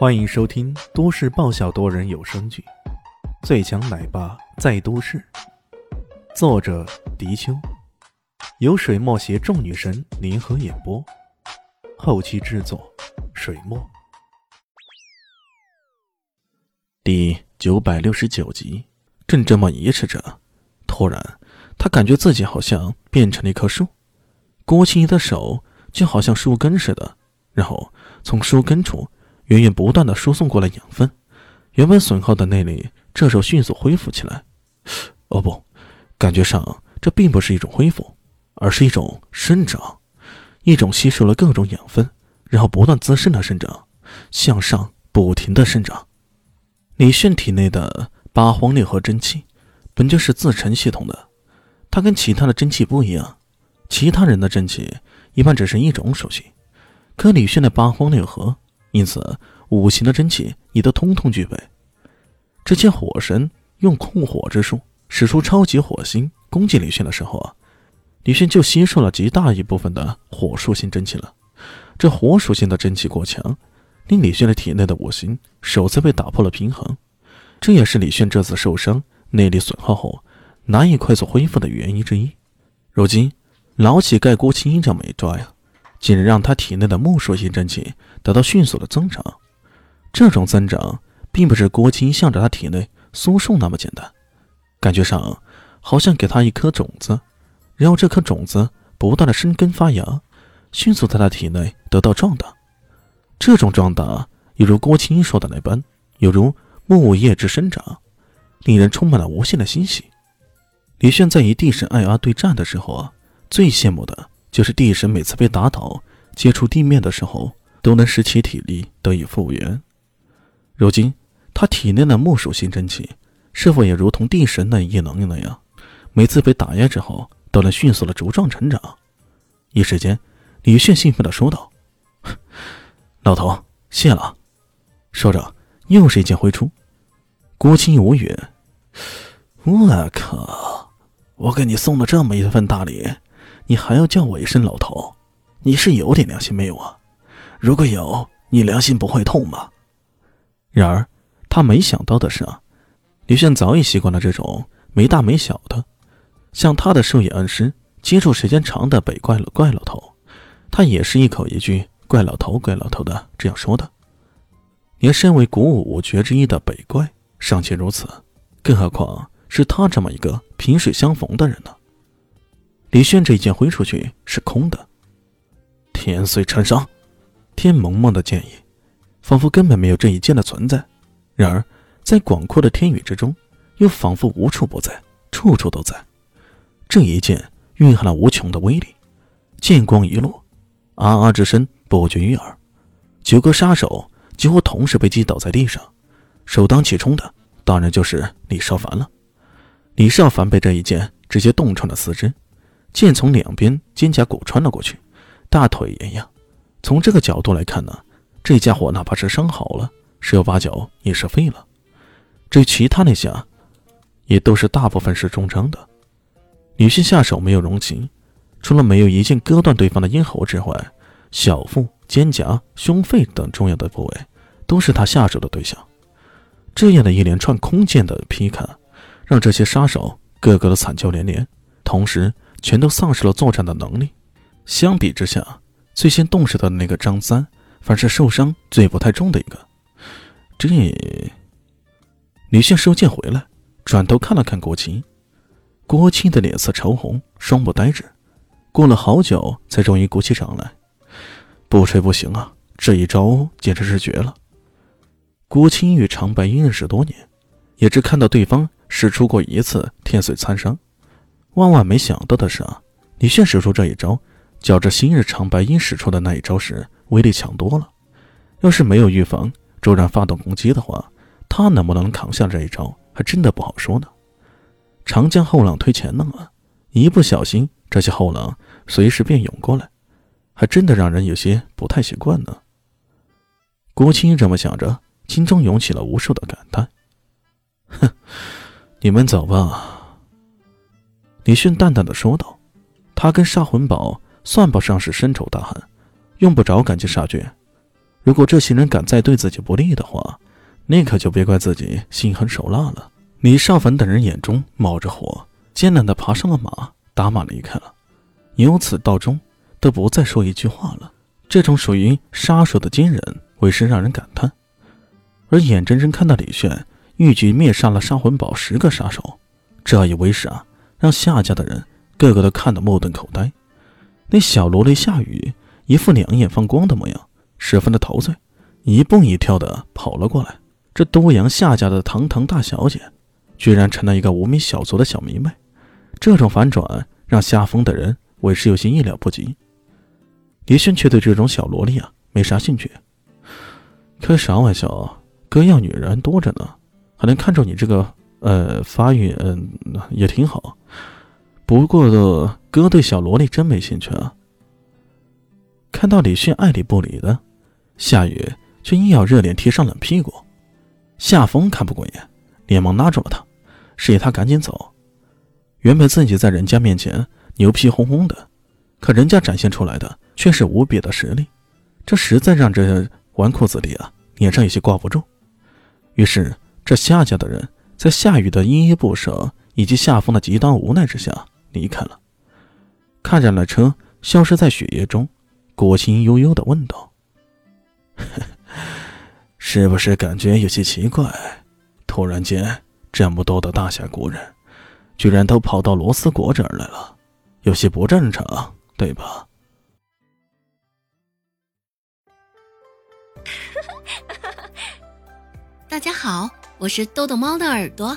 欢迎收听都市爆笑多人有声剧《最强奶爸在都市》，作者：迪秋，由水墨携众女神联合演播，后期制作：水墨。第九百六十九集，正这么移持着，突然，他感觉自己好像变成了一棵树，郭青怡的手就好像树根似的，然后从树根处。源源不断的输送过来养分，原本损耗的内力这时候迅速恢复起来。哦不，感觉上这并不是一种恢复，而是一种生长，一种吸收了各种养分，然后不断滋生的生长，向上不停的生长。李炫体内的八荒六合真气本就是自成系统的，它跟其他的真气不一样，其他人的真气一般只是一种属性，可李炫的八荒六合。因此，五行的真气也都通通具备。之前火神用控火之术使出超级火星攻击李炫的时候啊，李炫就吸收了极大一部分的火属性真气了。这火属性的真气过强，令李炫的体内的五行首次被打破了平衡。这也是李炫这次受伤、内力损耗后难以快速恢复的原因之一。如今，老乞丐郭青衣这么一抓呀。竟然让他体内的木属性真气得到迅速的增长，这种增长并不是郭青向着他体内输送那么简单，感觉上好像给他一颗种子，然后这颗种子不断的生根发芽，迅速在他体内得到壮大。这种壮大犹如郭青说的那般，犹如木叶之生长，令人充满了无限的欣喜。李炫在与地神艾阿对战的时候啊，最羡慕的。就是地神每次被打倒，接触地面的时候，都能使其体力得以复原。如今他体内的木属性真气，是否也如同地神那一能力那样，每次被打压之后，都能迅速的茁壮成长？一时间，李炫兴奋的说道：“老头，谢了。”说着，又是一剑挥出。郭青无语：“我靠，我给你送了这么一份大礼。”你还要叫我一声老头？你是有点良心没有啊？如果有，你良心不会痛吗？然而，他没想到的是啊，李炫早已习惯了这种没大没小的，像他的授业恩师、接触时间长的北怪了怪老头，他也是一口一句“怪老头，怪老头”的这样说的。连身为古武五绝之一的北怪尚且如此，更何况是他这么一个萍水相逢的人呢？李轩这一剑挥出去是空的，天碎成伤。天蒙蒙的剑意，仿佛根本没有这一剑的存在。然而，在广阔的天宇之中，又仿佛无处不在，处处都在。这一剑蕴含了无穷的威力。剑光一落，啊啊之声不绝于耳。九个杀手几乎同时被击倒在地上。首当其冲的，当然就是李少凡了。李少凡被这一剑直接洞穿了四肢。剑从两边肩胛骨穿了过去，大腿也一样。从这个角度来看呢，这家伙哪怕是伤好了，十有八九也是废了。至于其他那下，也都是大部分是中伤的。女性下手没有容情，除了没有一剑割断对方的咽喉之外，小腹、肩胛、胸肺等重要的部位都是他下手的对象。这样的一连串空剑的劈砍，让这些杀手个个都惨叫连连，同时。全都丧失了作战的能力。相比之下，最先动手的那个张三，反是受伤最不太重的一个。这，李炫收剑回来，转头看了看郭青，郭青的脸色潮红，双目呆滞，过了好久，才终于鼓起掌来。不吹不行啊，这一招简直是绝了。郭青与长白鹰认识多年，也只看到对方使出过一次天髓参伤。万万没想到的是啊，李炫使出这一招，较着昔日长白鹰使出的那一招时威力强多了。要是没有预防，骤然发动攻击的话，他能不能扛下这一招，还真的不好说呢。长江后浪推前浪啊，一不小心，这些后浪随时便涌过来，还真的让人有些不太习惯呢。郭青这么想着，心中涌起了无数的感叹。哼，你们走吧。李迅淡淡的说道：“他跟杀魂堡算不上是深仇大恨，用不着赶尽杀绝。如果这些人敢再对自己不利的话，那可就别怪自己心狠手辣了。李少凡等人眼中冒着火，艰难的爬上了马，打马离开了。由此到终，都不再说一句话了。这种属于杀手的坚韧，为是让人感叹。而眼睁睁看到李炫一举灭杀了杀魂堡十个杀手，这一威势啊，让夏家的人个个都看得目瞪口呆。那小萝莉夏雨一副两眼放光的模样，十分的陶醉，一蹦一跳的跑了过来。这都阳夏家的堂堂大小姐。居然成了一个无名小卒的小迷妹，这种反转让夏风的人为是有些意料不及。李轩却对这种小萝莉啊没啥兴趣。开啥玩笑？哥要女人多着呢，还能看中你这个呃发育嗯也挺好。不过哥对小萝莉真没兴趣啊。看到李迅爱理不理的，夏雨却硬要热脸贴上冷屁股。夏风看不过眼，连忙拉住了他。示意他赶紧走。原本自己在人家面前牛皮哄哄的，可人家展现出来的却是无比的实力，这实在让这纨绔子弟啊脸上有些挂不住。于是，这夏家的人在夏雨的依依不舍以及夏风的极端无奈之下离开了。看着那车消失在雪夜中，郭青悠悠的问道：“是不是感觉有些奇怪？突然间？”这么多的大侠国人，居然都跑到罗斯国这儿来了，有些不正常，对吧？大家好，我是豆豆猫的耳朵。